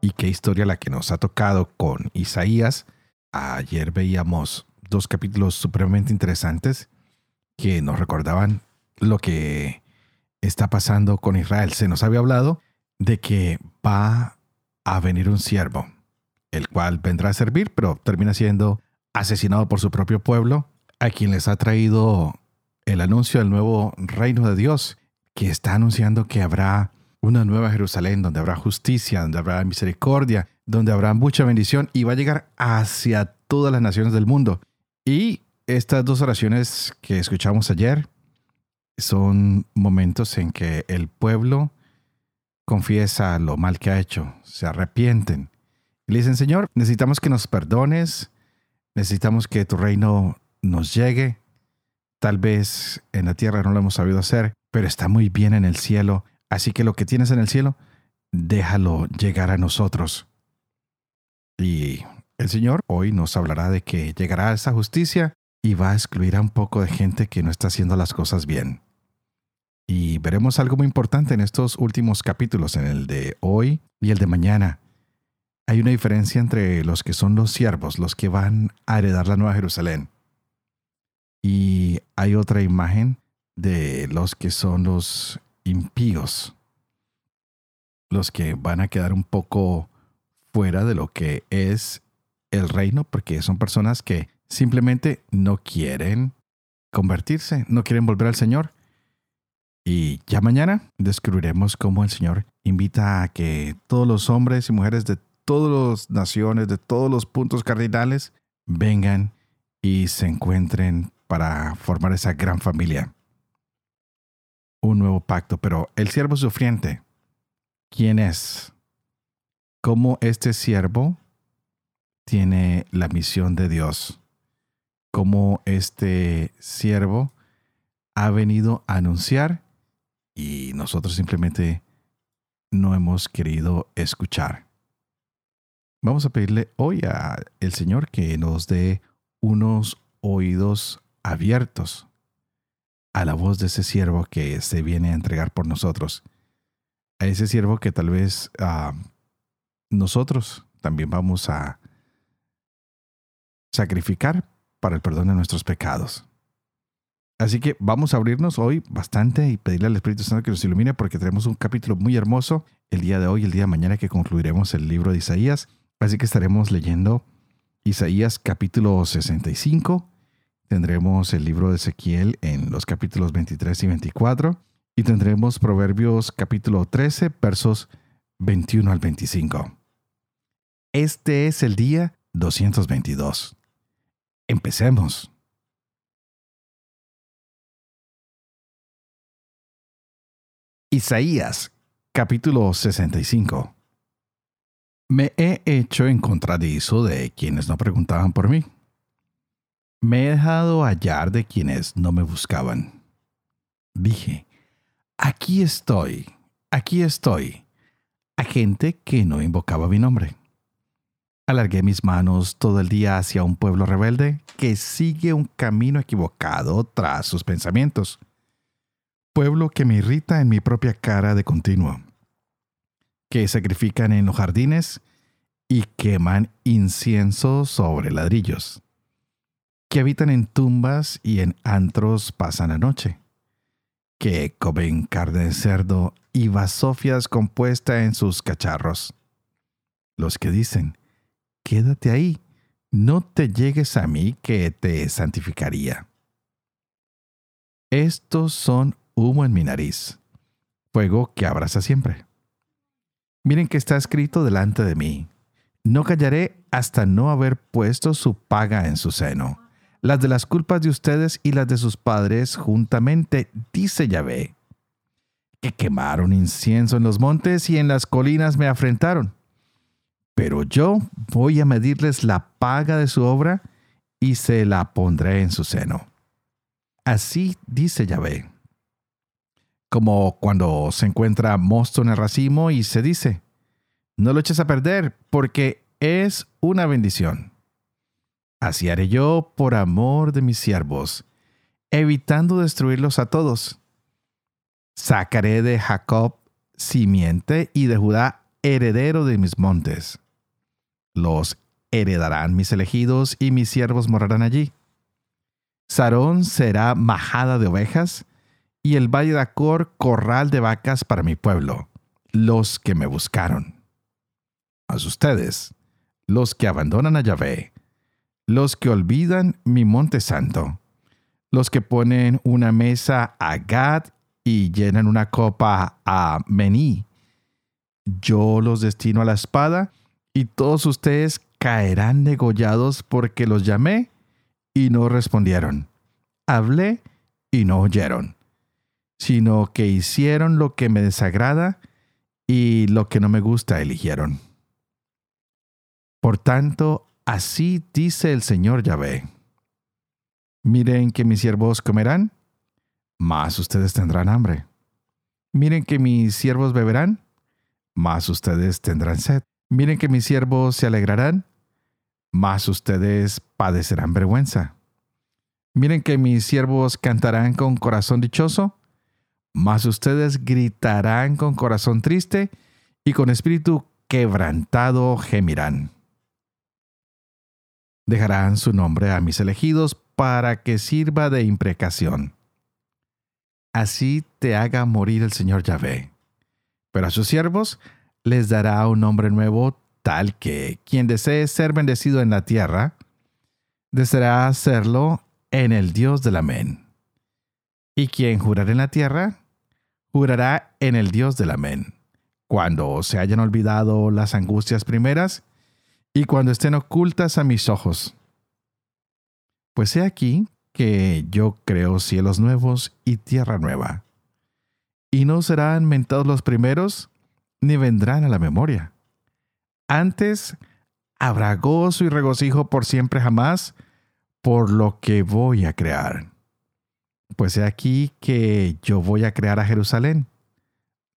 y qué historia la que nos ha tocado con Isaías. Ayer veíamos dos capítulos supremamente interesantes que nos recordaban lo que está pasando con Israel. Se nos había hablado de que va a venir un siervo, el cual vendrá a servir, pero termina siendo asesinado por su propio pueblo, a quien les ha traído el anuncio del nuevo reino de Dios, que está anunciando que habrá una nueva Jerusalén donde habrá justicia, donde habrá misericordia, donde habrá mucha bendición y va a llegar hacia todas las naciones del mundo. Y estas dos oraciones que escuchamos ayer son momentos en que el pueblo confiesa lo mal que ha hecho, se arrepienten. Y le dicen, Señor, necesitamos que nos perdones, necesitamos que tu reino nos llegue. Tal vez en la tierra no lo hemos sabido hacer, pero está muy bien en el cielo Así que lo que tienes en el cielo, déjalo llegar a nosotros. Y el Señor hoy nos hablará de que llegará esa justicia y va a excluir a un poco de gente que no está haciendo las cosas bien. Y veremos algo muy importante en estos últimos capítulos, en el de hoy y el de mañana. Hay una diferencia entre los que son los siervos, los que van a heredar la Nueva Jerusalén. Y hay otra imagen de los que son los impíos, los que van a quedar un poco fuera de lo que es el reino, porque son personas que simplemente no quieren convertirse, no quieren volver al Señor. Y ya mañana descubriremos cómo el Señor invita a que todos los hombres y mujeres de todas las naciones, de todos los puntos cardinales, vengan y se encuentren para formar esa gran familia un nuevo pacto. Pero el siervo sufriente, ¿quién es? ¿Cómo este siervo tiene la misión de Dios? ¿Cómo este siervo ha venido a anunciar y nosotros simplemente no hemos querido escuchar? Vamos a pedirle hoy al Señor que nos dé unos oídos abiertos a la voz de ese siervo que se viene a entregar por nosotros. A ese siervo que tal vez ah, nosotros también vamos a sacrificar para el perdón de nuestros pecados. Así que vamos a abrirnos hoy bastante y pedirle al Espíritu Santo que nos ilumine porque tenemos un capítulo muy hermoso el día de hoy, el día de mañana que concluiremos el libro de Isaías. Así que estaremos leyendo Isaías capítulo 65 Tendremos el libro de Ezequiel en los capítulos 23 y 24 y tendremos Proverbios capítulo 13 versos 21 al 25. Este es el día 222. Empecemos. Isaías capítulo 65. Me he hecho encontradizo de quienes no preguntaban por mí me he dejado hallar de quienes no me buscaban. Dije, aquí estoy, aquí estoy, a gente que no invocaba mi nombre. Alargué mis manos todo el día hacia un pueblo rebelde que sigue un camino equivocado tras sus pensamientos. Pueblo que me irrita en mi propia cara de continuo. Que sacrifican en los jardines y queman incienso sobre ladrillos que habitan en tumbas y en antros pasan la noche, que comen carne de cerdo y vasofias compuesta en sus cacharros. Los que dicen, quédate ahí, no te llegues a mí que te santificaría. Estos son humo en mi nariz, fuego que abraza siempre. Miren que está escrito delante de mí, no callaré hasta no haber puesto su paga en su seno las de las culpas de ustedes y las de sus padres juntamente, dice Yahvé, que quemaron incienso en los montes y en las colinas me afrentaron. pero yo voy a medirles la paga de su obra y se la pondré en su seno. Así dice Yahvé. Como cuando se encuentra mosto en el racimo y se dice, no lo eches a perder porque es una bendición. Así haré yo por amor de mis siervos, evitando destruirlos a todos. Sacaré de Jacob simiente y de Judá heredero de mis montes. Los heredarán mis elegidos y mis siervos morarán allí. Sarón será majada de ovejas y el valle de Acor corral de vacas para mi pueblo, los que me buscaron. Mas ustedes, los que abandonan a Yahvé, los que olvidan mi monte santo, los que ponen una mesa a Gad y llenan una copa a Mení, yo los destino a la espada y todos ustedes caerán degollados porque los llamé y no respondieron. Hablé y no oyeron, sino que hicieron lo que me desagrada y lo que no me gusta eligieron. Por tanto, así dice el Señor Yahvé. Miren que mis siervos comerán, más ustedes tendrán hambre. Miren que mis siervos beberán, más ustedes tendrán sed. Miren que mis siervos se alegrarán, más ustedes padecerán vergüenza. Miren que mis siervos cantarán con corazón dichoso, más ustedes gritarán con corazón triste y con espíritu quebrantado gemirán. Dejarán su nombre a mis elegidos para que sirva de imprecación. Así te haga morir el Señor Yahvé. Pero a sus siervos les dará un nombre nuevo tal que quien desee ser bendecido en la tierra, deseará hacerlo en el Dios del Amén. Y quien jurará en la tierra, jurará en el Dios del Amén, cuando se hayan olvidado las angustias primeras y cuando estén ocultas a mis ojos. Pues he aquí que yo creo cielos nuevos y tierra nueva. Y no serán mentados los primeros, ni vendrán a la memoria. Antes habrá gozo y regocijo por siempre jamás por lo que voy a crear. Pues he aquí que yo voy a crear a Jerusalén.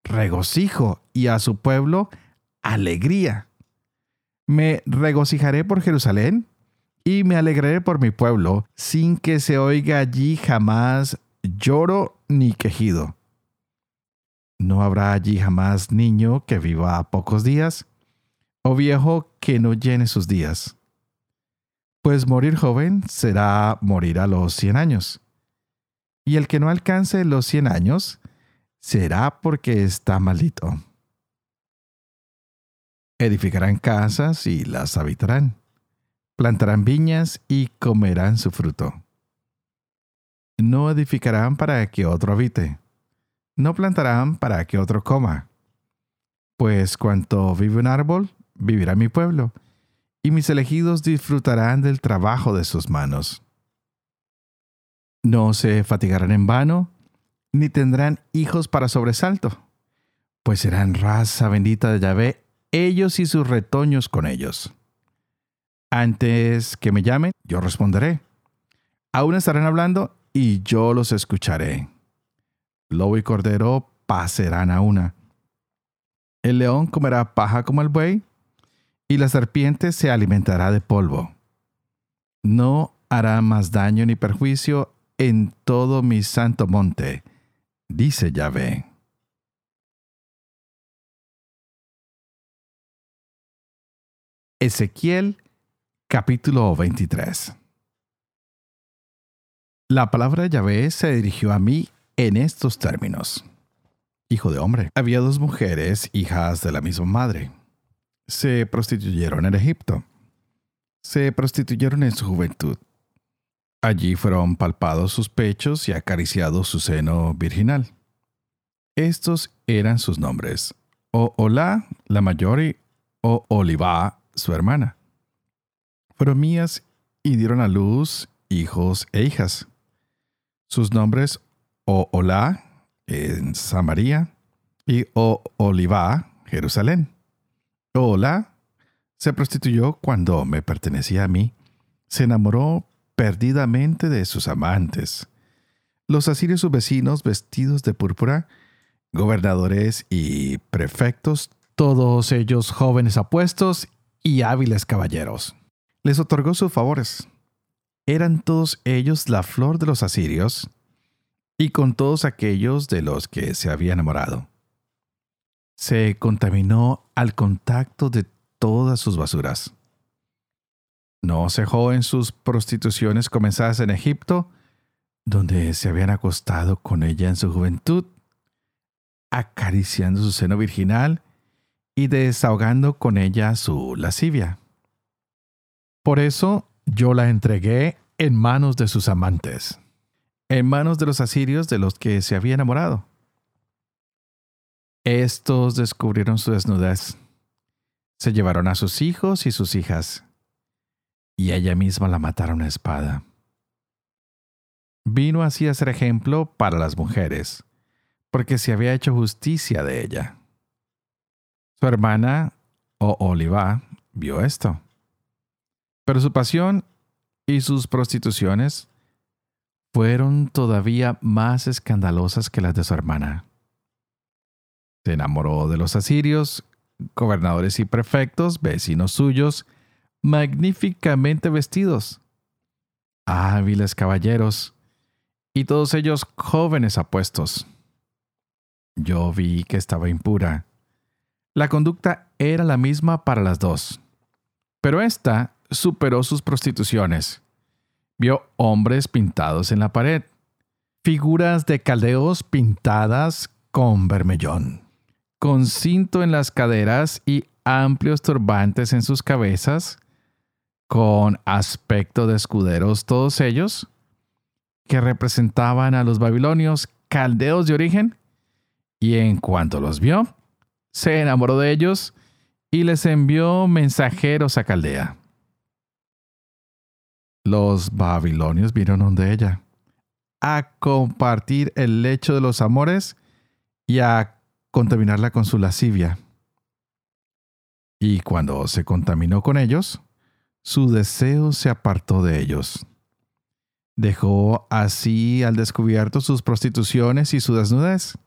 Regocijo y a su pueblo alegría. Me regocijaré por Jerusalén y me alegraré por mi pueblo, sin que se oiga allí jamás lloro ni quejido. No habrá allí jamás niño que viva pocos días, o viejo que no llene sus días. Pues morir joven será morir a los cien años. Y el que no alcance los cien años será porque está maldito. Edificarán casas y las habitarán plantarán viñas y comerán su fruto. No edificarán para que otro habite, no plantarán para que otro coma. Pues cuanto vive un árbol, vivirá mi pueblo, y mis elegidos disfrutarán del trabajo de sus manos. No se fatigarán en vano, ni tendrán hijos para sobresalto, pues serán raza bendita de Yahvé, ellos y sus retoños con ellos. Antes que me llamen, yo responderé. Aún estarán hablando y yo los escucharé. Lobo y cordero pasarán a una. El león comerá paja como el buey y la serpiente se alimentará de polvo. No hará más daño ni perjuicio en todo mi santo monte, dice Yahvé. Ezequiel Capítulo 23 La palabra de Yahvé se dirigió a mí en estos términos. Hijo de hombre, había dos mujeres, hijas de la misma madre. Se prostituyeron en Egipto. Se prostituyeron en su juventud. Allí fueron palpados sus pechos y acariciado su seno virginal. Estos eran sus nombres: O Olá, la mayor, y O Olivá, su hermana fueron mías y dieron a luz hijos e hijas. Sus nombres O en Samaria y O Olivá, Jerusalén. Olá Se prostituyó cuando me pertenecía a mí. Se enamoró perdidamente de sus amantes. Los asirios sus vecinos vestidos de púrpura, gobernadores y prefectos, todos ellos jóvenes apuestos y hábiles caballeros. Les otorgó sus favores. Eran todos ellos la flor de los asirios, y con todos aquellos de los que se había enamorado. Se contaminó al contacto de todas sus basuras. No cejó en sus prostituciones comenzadas en Egipto, donde se habían acostado con ella en su juventud, acariciando su seno virginal y desahogando con ella su lascivia. Por eso yo la entregué en manos de sus amantes, en manos de los asirios de los que se había enamorado. Estos descubrieron su desnudez, se llevaron a sus hijos y sus hijas, y ella misma la mataron a espada. Vino así a ser ejemplo para las mujeres, porque se había hecho justicia de ella. Su hermana, o Oliva, vio esto. Pero su pasión y sus prostituciones fueron todavía más escandalosas que las de su hermana. Se enamoró de los asirios, gobernadores y prefectos, vecinos suyos, magníficamente vestidos, hábiles caballeros, y todos ellos jóvenes apuestos. Yo vi que estaba impura. La conducta era la misma para las dos, pero esta superó sus prostituciones. Vio hombres pintados en la pared, figuras de caldeos pintadas con vermellón, con cinto en las caderas y amplios turbantes en sus cabezas, con aspecto de escuderos todos ellos, que representaban a los babilonios caldeos de origen, y en cuanto los vio, se enamoró de ellos y les envió mensajeros a Caldea. Los babilonios vinieron donde ella a compartir el lecho de los amores y a contaminarla con su lascivia. Y cuando se contaminó con ellos, su deseo se apartó de ellos. Dejó así al descubierto sus prostituciones y su desnudez.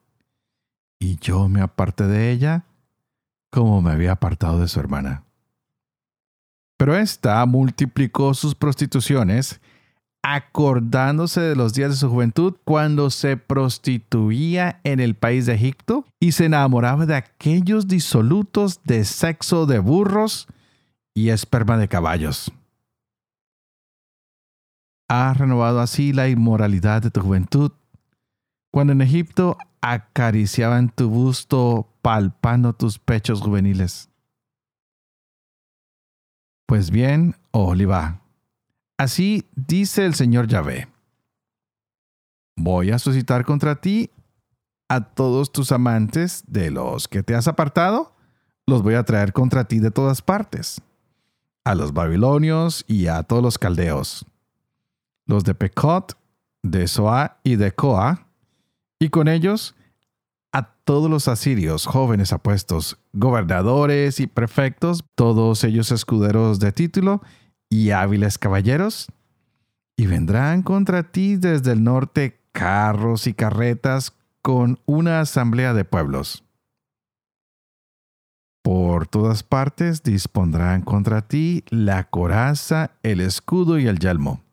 Y yo me aparté de ella como me había apartado de su hermana. Pero ésta multiplicó sus prostituciones, acordándose de los días de su juventud cuando se prostituía en el país de Egipto y se enamoraba de aquellos disolutos de sexo de burros y esperma de caballos. Has renovado así la inmoralidad de tu juventud, cuando en Egipto acariciaban tu busto palpando tus pechos juveniles. Pues bien, oh Oliva, así dice el Señor Yahvé. Voy a suscitar contra ti a todos tus amantes de los que te has apartado, los voy a traer contra ti de todas partes, a los babilonios y a todos los caldeos, los de Pecot, de Soa y de Coa, y con ellos a todos los asirios jóvenes apuestos, gobernadores y prefectos, todos ellos escuderos de título y hábiles caballeros, y vendrán contra ti desde el norte carros y carretas con una asamblea de pueblos. Por todas partes dispondrán contra ti la coraza, el escudo y el yelmo.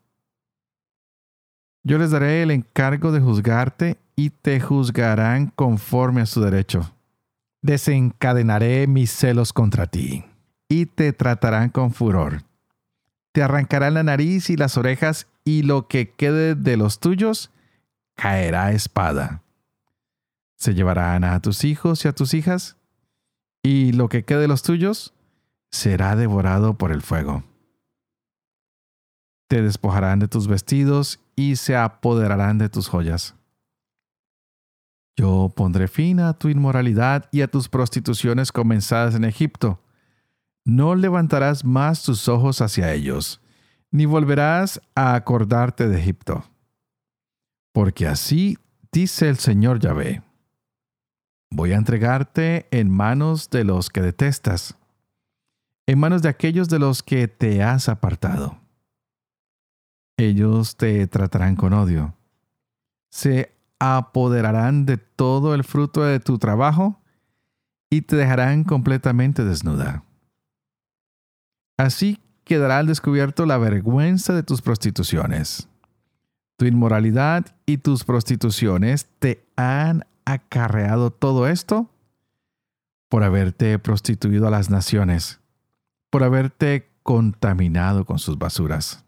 Yo les daré el encargo de juzgarte y te juzgarán conforme a su derecho. Desencadenaré mis celos contra ti, y te tratarán con furor. Te arrancarán la nariz y las orejas, y lo que quede de los tuyos caerá espada. Se llevarán a tus hijos y a tus hijas, y lo que quede de los tuyos será devorado por el fuego. Te despojarán de tus vestidos y se apoderarán de tus joyas yo pondré fin a tu inmoralidad y a tus prostituciones comenzadas en Egipto. No levantarás más tus ojos hacia ellos, ni volverás a acordarte de Egipto. Porque así dice el Señor Yahvé. Voy a entregarte en manos de los que detestas. en manos de aquellos de los que te has apartado. Ellos te tratarán con odio. Se apoderarán de todo el fruto de tu trabajo y te dejarán completamente desnuda. Así quedará al descubierto la vergüenza de tus prostituciones. Tu inmoralidad y tus prostituciones te han acarreado todo esto por haberte prostituido a las naciones, por haberte contaminado con sus basuras.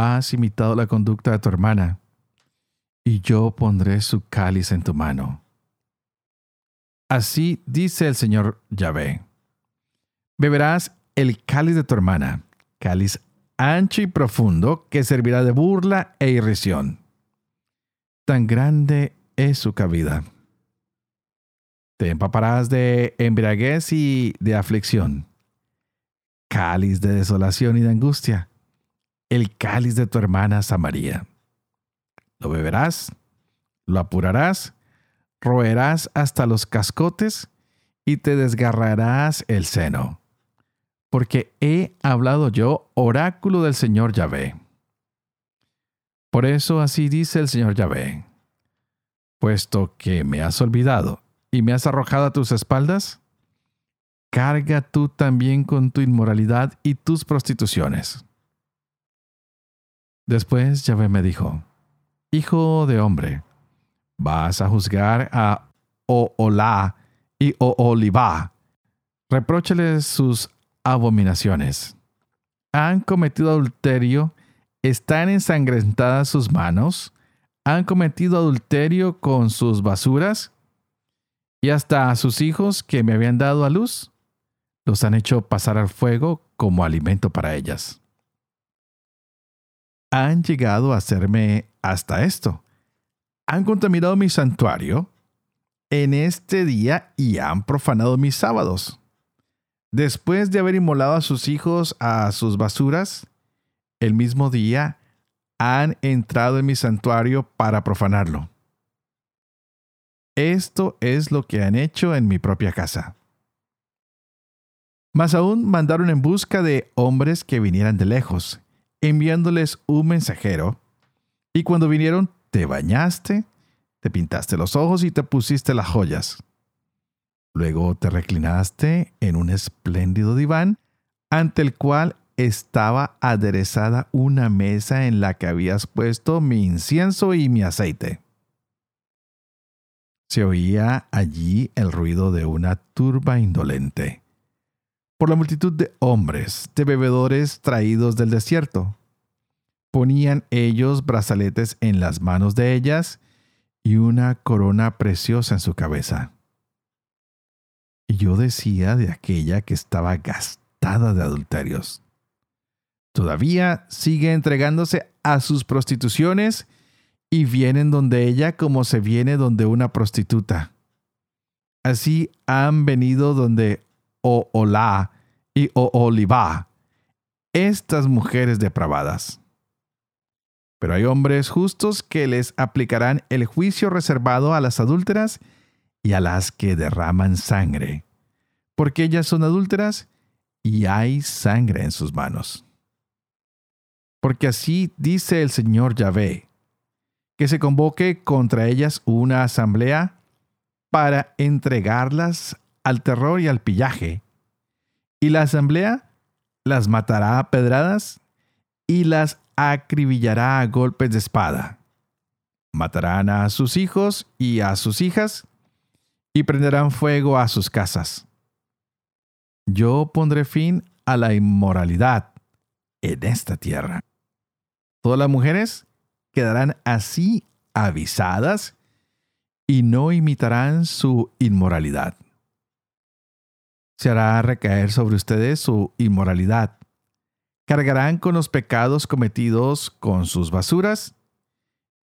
Has imitado la conducta de tu hermana, y yo pondré su cáliz en tu mano. Así dice el Señor Yahvé. Beberás el cáliz de tu hermana, cáliz ancho y profundo que servirá de burla e irrisión. Tan grande es su cabida. Te empaparás de embriaguez y de aflicción, cáliz de desolación y de angustia, el cáliz de tu hermana Samaría. Lo beberás, lo apurarás, roerás hasta los cascotes y te desgarrarás el seno porque he hablado yo, oráculo del Señor Yahvé. Por eso así dice el Señor Yahvé, puesto que me has olvidado y me has arrojado a tus espaldas, carga tú también con tu inmoralidad y tus prostituciones. Después Yahvé me dijo, Hijo de hombre, vas a juzgar a Oolá y Oolibá. Repróchales sus abominaciones. Han cometido adulterio, están ensangrentadas sus manos, han cometido adulterio con sus basuras, y hasta a sus hijos que me habían dado a luz, los han hecho pasar al fuego como alimento para ellas. Han llegado a hacerme hasta esto. Han contaminado mi santuario en este día y han profanado mis sábados. Después de haber inmolado a sus hijos a sus basuras, el mismo día han entrado en mi santuario para profanarlo. Esto es lo que han hecho en mi propia casa. Más aún mandaron en busca de hombres que vinieran de lejos, enviándoles un mensajero, y cuando vinieron te bañaste, te pintaste los ojos y te pusiste las joyas. Luego te reclinaste en un espléndido diván ante el cual estaba aderezada una mesa en la que habías puesto mi incienso y mi aceite. Se oía allí el ruido de una turba indolente, por la multitud de hombres, de bebedores traídos del desierto. Ponían ellos brazaletes en las manos de ellas y una corona preciosa en su cabeza. Y yo decía de aquella que estaba gastada de adulterios. Todavía sigue entregándose a sus prostituciones y vienen donde ella como se viene donde una prostituta. Así han venido donde Oolá y Oolibá, estas mujeres depravadas. Pero hay hombres justos que les aplicarán el juicio reservado a las adúlteras y a las que derraman sangre, porque ellas son adúlteras y hay sangre en sus manos. Porque así dice el Señor Yahvé, que se convoque contra ellas una asamblea para entregarlas al terror y al pillaje, y la asamblea las matará a pedradas y las acribillará a golpes de espada. Matarán a sus hijos y a sus hijas, y prenderán fuego a sus casas. Yo pondré fin a la inmoralidad en esta tierra. Todas las mujeres quedarán así avisadas y no imitarán su inmoralidad. Se hará recaer sobre ustedes su inmoralidad. Cargarán con los pecados cometidos con sus basuras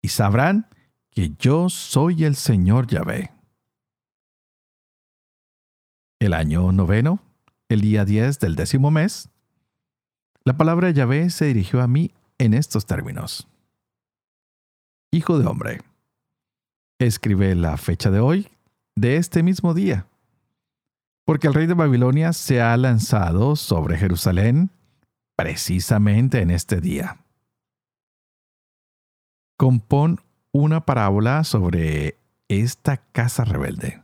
y sabrán que yo soy el Señor Yahvé el año noveno, el día 10 del décimo mes, la palabra Yahvé se dirigió a mí en estos términos. Hijo de hombre, escribe la fecha de hoy, de este mismo día. Porque el rey de Babilonia se ha lanzado sobre Jerusalén precisamente en este día. Compón una parábola sobre esta casa rebelde.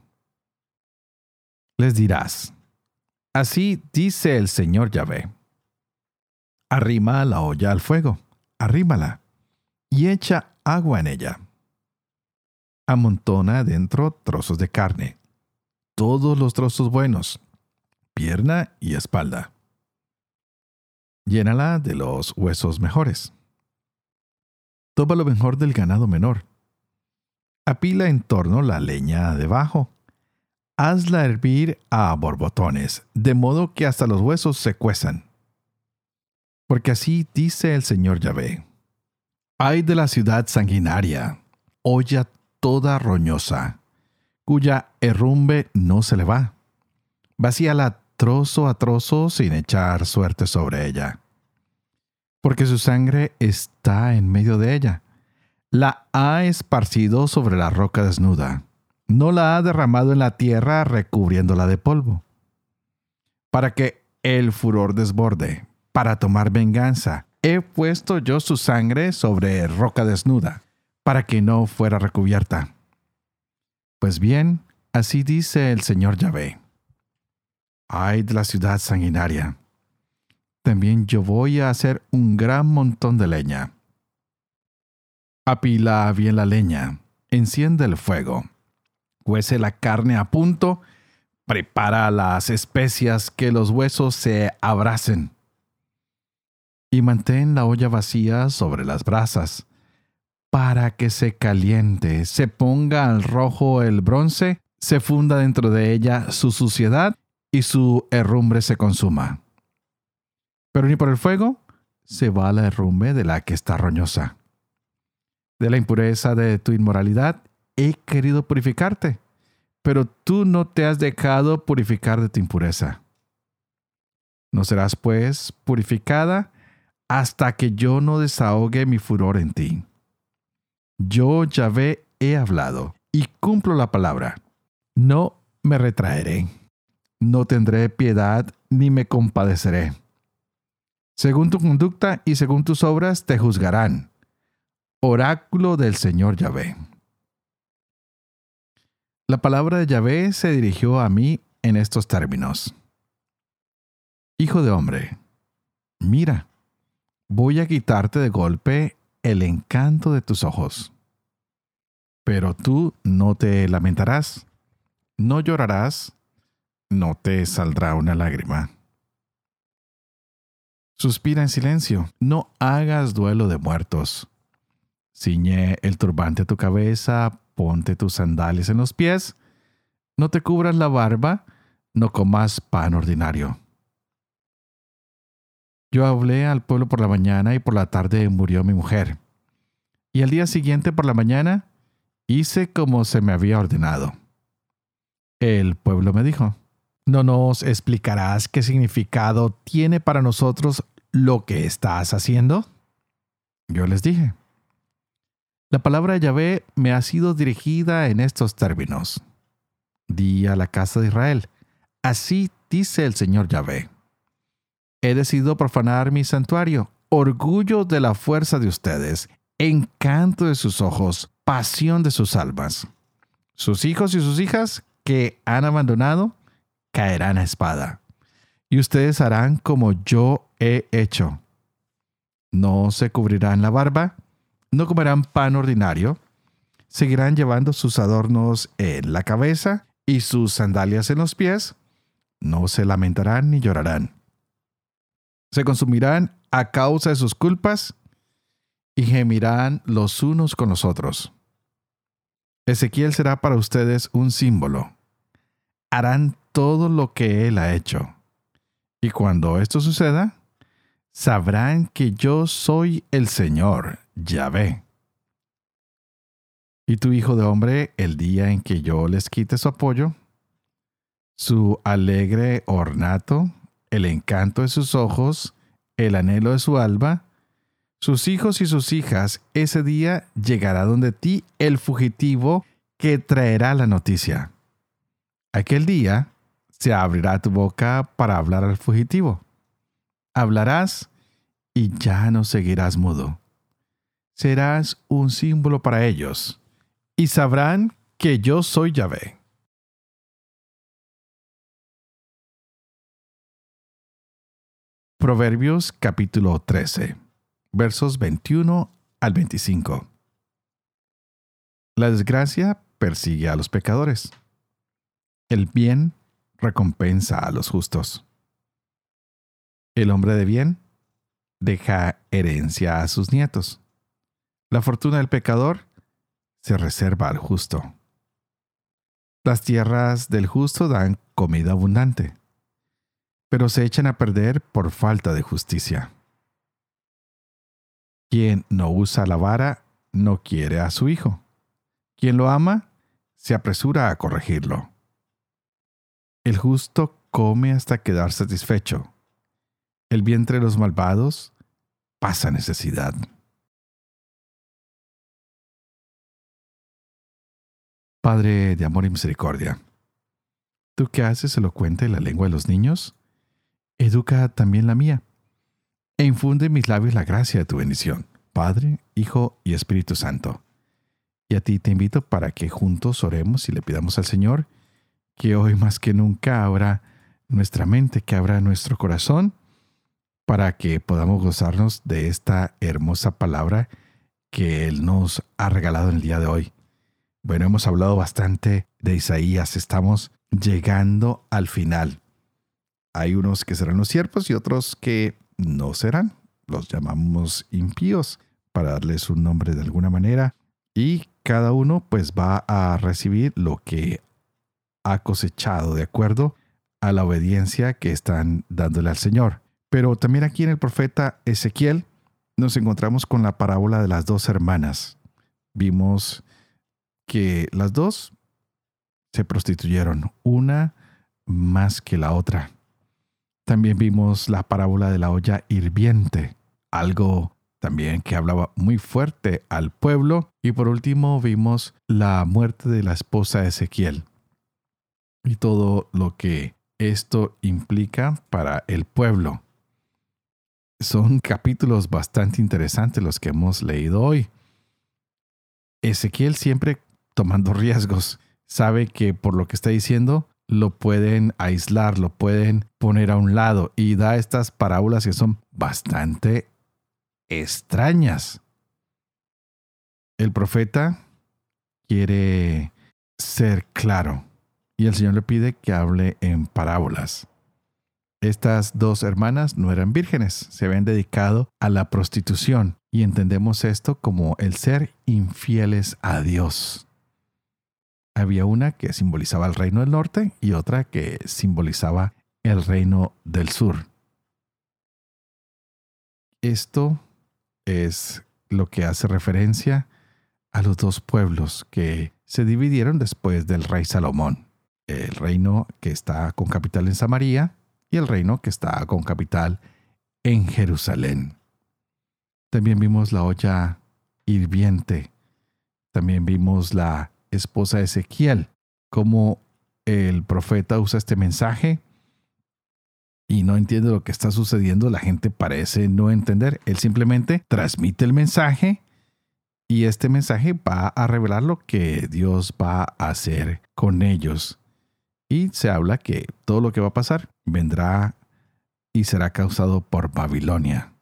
Les dirás, así dice el Señor Yahvé, arrima la olla al fuego, arrímala, y echa agua en ella. Amontona dentro trozos de carne, todos los trozos buenos, pierna y espalda. Llénala de los huesos mejores. Toma lo mejor del ganado menor. Apila en torno la leña debajo. Hazla hervir a borbotones, de modo que hasta los huesos se cuezan. Porque así dice el Señor Yahvé. Ay de la ciudad sanguinaria, olla toda roñosa, cuya herrumbe no se le va. Vacíala trozo a trozo sin echar suerte sobre ella. Porque su sangre está en medio de ella. La ha esparcido sobre la roca desnuda. No la ha derramado en la tierra recubriéndola de polvo. Para que el furor desborde, para tomar venganza, he puesto yo su sangre sobre roca desnuda, para que no fuera recubierta. Pues bien, así dice el Señor Yahvé. Ay de la ciudad sanguinaria. También yo voy a hacer un gran montón de leña. Apila bien la leña, enciende el fuego, cuece la carne a punto, prepara las especias que los huesos se abracen. Y mantén la olla vacía sobre las brasas para que se caliente, se ponga al rojo el bronce, se funda dentro de ella su suciedad y su herrumbre se consuma. Pero ni por el fuego se va la herrumbre de la que está roñosa. De la impureza de tu inmoralidad he querido purificarte, pero tú no te has dejado purificar de tu impureza. No serás, pues, purificada hasta que yo no desahogue mi furor en ti. Yo, Yahvé, he hablado y cumplo la palabra. No me retraeré. No tendré piedad ni me compadeceré. Según tu conducta y según tus obras te juzgarán. Oráculo del Señor Yahvé. La palabra de Yahvé se dirigió a mí en estos términos. Hijo de hombre, mira, voy a quitarte de golpe el encanto de tus ojos. Pero tú no te lamentarás, no llorarás, no te saldrá una lágrima. Suspira en silencio, no hagas duelo de muertos. Ciñe el turbante a tu cabeza, ponte tus sandalias en los pies, no te cubras la barba, no comas pan ordinario. Yo hablé al pueblo por la mañana y por la tarde murió mi mujer. Y al día siguiente por la mañana hice como se me había ordenado. El pueblo me dijo, ¿no nos explicarás qué significado tiene para nosotros lo que estás haciendo? Yo les dije, la palabra de Yahvé me ha sido dirigida en estos términos. Di a la casa de Israel, así dice el Señor Yahvé he decidido profanar mi santuario, orgullo de la fuerza de ustedes, encanto de sus ojos, pasión de sus almas. Sus hijos y sus hijas que han abandonado caerán a espada. Y ustedes harán como yo he hecho. No se cubrirán la barba, no comerán pan ordinario, seguirán llevando sus adornos en la cabeza y sus sandalias en los pies, no se lamentarán ni llorarán se consumirán a causa de sus culpas y gemirán los unos con los otros. Ezequiel será para ustedes un símbolo. Harán todo lo que él ha hecho. Y cuando esto suceda, sabrán que yo soy el Señor, Yahvé. Y tu hijo de hombre, el día en que yo les quite su apoyo, su alegre ornato, el encanto de sus ojos, el anhelo de su alba, sus hijos y sus hijas, ese día llegará donde ti el fugitivo que traerá la noticia. Aquel día se abrirá tu boca para hablar al fugitivo. Hablarás y ya no seguirás mudo. Serás un símbolo para ellos y sabrán que yo soy Yahvé. Proverbios capítulo 13, versos 21 al 25. La desgracia persigue a los pecadores. El bien recompensa a los justos. El hombre de bien deja herencia a sus nietos. La fortuna del pecador se reserva al justo. Las tierras del justo dan comida abundante, pero se echan a perder por falta de justicia. Quien no usa la vara no quiere a su hijo. Quien lo ama se apresura a corregirlo. El justo come hasta quedar satisfecho. El vientre de los malvados pasa necesidad. Padre de amor y misericordia, tú que haces elocuente la lengua de los niños, educa también la mía, e infunde en mis labios la gracia de tu bendición, Padre, Hijo y Espíritu Santo. Y a ti te invito para que juntos oremos y le pidamos al Señor que hoy más que nunca abra nuestra mente, que abra nuestro corazón, para que podamos gozarnos de esta hermosa palabra que Él nos ha regalado en el día de hoy. Bueno, hemos hablado bastante de Isaías, estamos llegando al final. Hay unos que serán los siervos y otros que no serán. Los llamamos impíos para darles un nombre de alguna manera. Y cada uno pues va a recibir lo que ha cosechado de acuerdo a la obediencia que están dándole al Señor. Pero también aquí en el profeta Ezequiel nos encontramos con la parábola de las dos hermanas. Vimos que las dos se prostituyeron, una más que la otra. También vimos la parábola de la olla hirviente, algo también que hablaba muy fuerte al pueblo. Y por último vimos la muerte de la esposa de Ezequiel, y todo lo que esto implica para el pueblo. Son capítulos bastante interesantes los que hemos leído hoy. Ezequiel siempre tomando riesgos, sabe que por lo que está diciendo lo pueden aislar, lo pueden poner a un lado y da estas parábolas que son bastante extrañas. El profeta quiere ser claro y el Señor le pide que hable en parábolas. Estas dos hermanas no eran vírgenes, se habían dedicado a la prostitución y entendemos esto como el ser infieles a Dios. Había una que simbolizaba el reino del norte y otra que simbolizaba el reino del sur. Esto es lo que hace referencia a los dos pueblos que se dividieron después del rey Salomón el reino que está con capital en Samaria y el reino que está con capital en Jerusalén. También vimos la olla hirviente. También vimos la esposa de Ezequiel, cómo el profeta usa este mensaje y no entiende lo que está sucediendo. La gente parece no entender. Él simplemente transmite el mensaje y este mensaje va a revelar lo que Dios va a hacer con ellos y se habla que todo lo que va a pasar vendrá y será causado por Babilonia.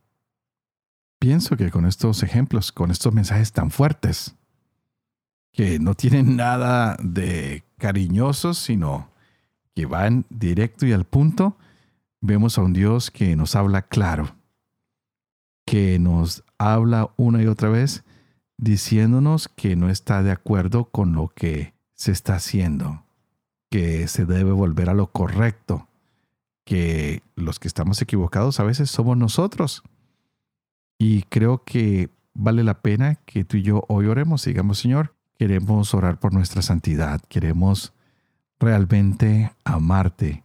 Pienso que con estos ejemplos, con estos mensajes tan fuertes, que no tienen nada de cariñosos, sino que van directo y al punto, vemos a un Dios que nos habla claro, que nos habla una y otra vez diciéndonos que no está de acuerdo con lo que se está haciendo, que se debe volver a lo correcto, que los que estamos equivocados a veces somos nosotros. Y creo que vale la pena que tú y yo hoy oremos, digamos, Señor, queremos orar por nuestra santidad, queremos realmente amarte,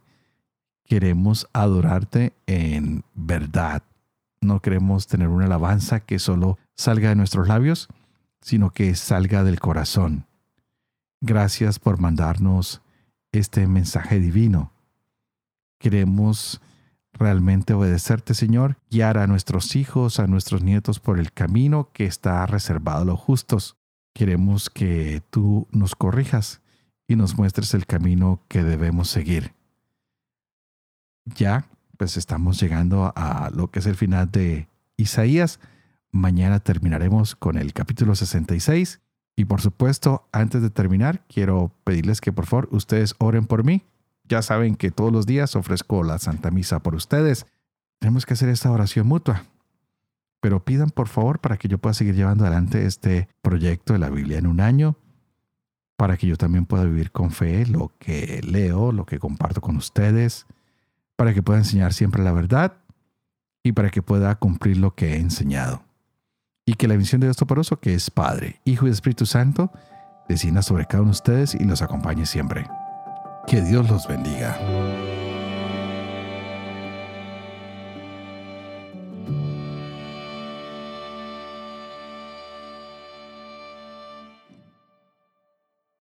queremos adorarte en verdad. No queremos tener una alabanza que solo salga de nuestros labios, sino que salga del corazón. Gracias por mandarnos este mensaje divino. Queremos realmente obedecerte, Señor, guiar a nuestros hijos, a nuestros nietos por el camino que está reservado a los justos. Queremos que tú nos corrijas y nos muestres el camino que debemos seguir. Ya, pues estamos llegando a lo que es el final de Isaías. Mañana terminaremos con el capítulo 66. Y por supuesto, antes de terminar, quiero pedirles que por favor ustedes oren por mí. Ya saben que todos los días ofrezco la Santa Misa por ustedes. Tenemos que hacer esta oración mutua. Pero pidan por favor para que yo pueda seguir llevando adelante este proyecto de la Biblia en un año, para que yo también pueda vivir con fe lo que leo, lo que comparto con ustedes, para que pueda enseñar siempre la verdad y para que pueda cumplir lo que he enseñado y que la bendición de Dios Toporoso, que es Padre, Hijo y Espíritu Santo, descienda sobre cada uno de ustedes y los acompañe siempre. Que Dios los bendiga.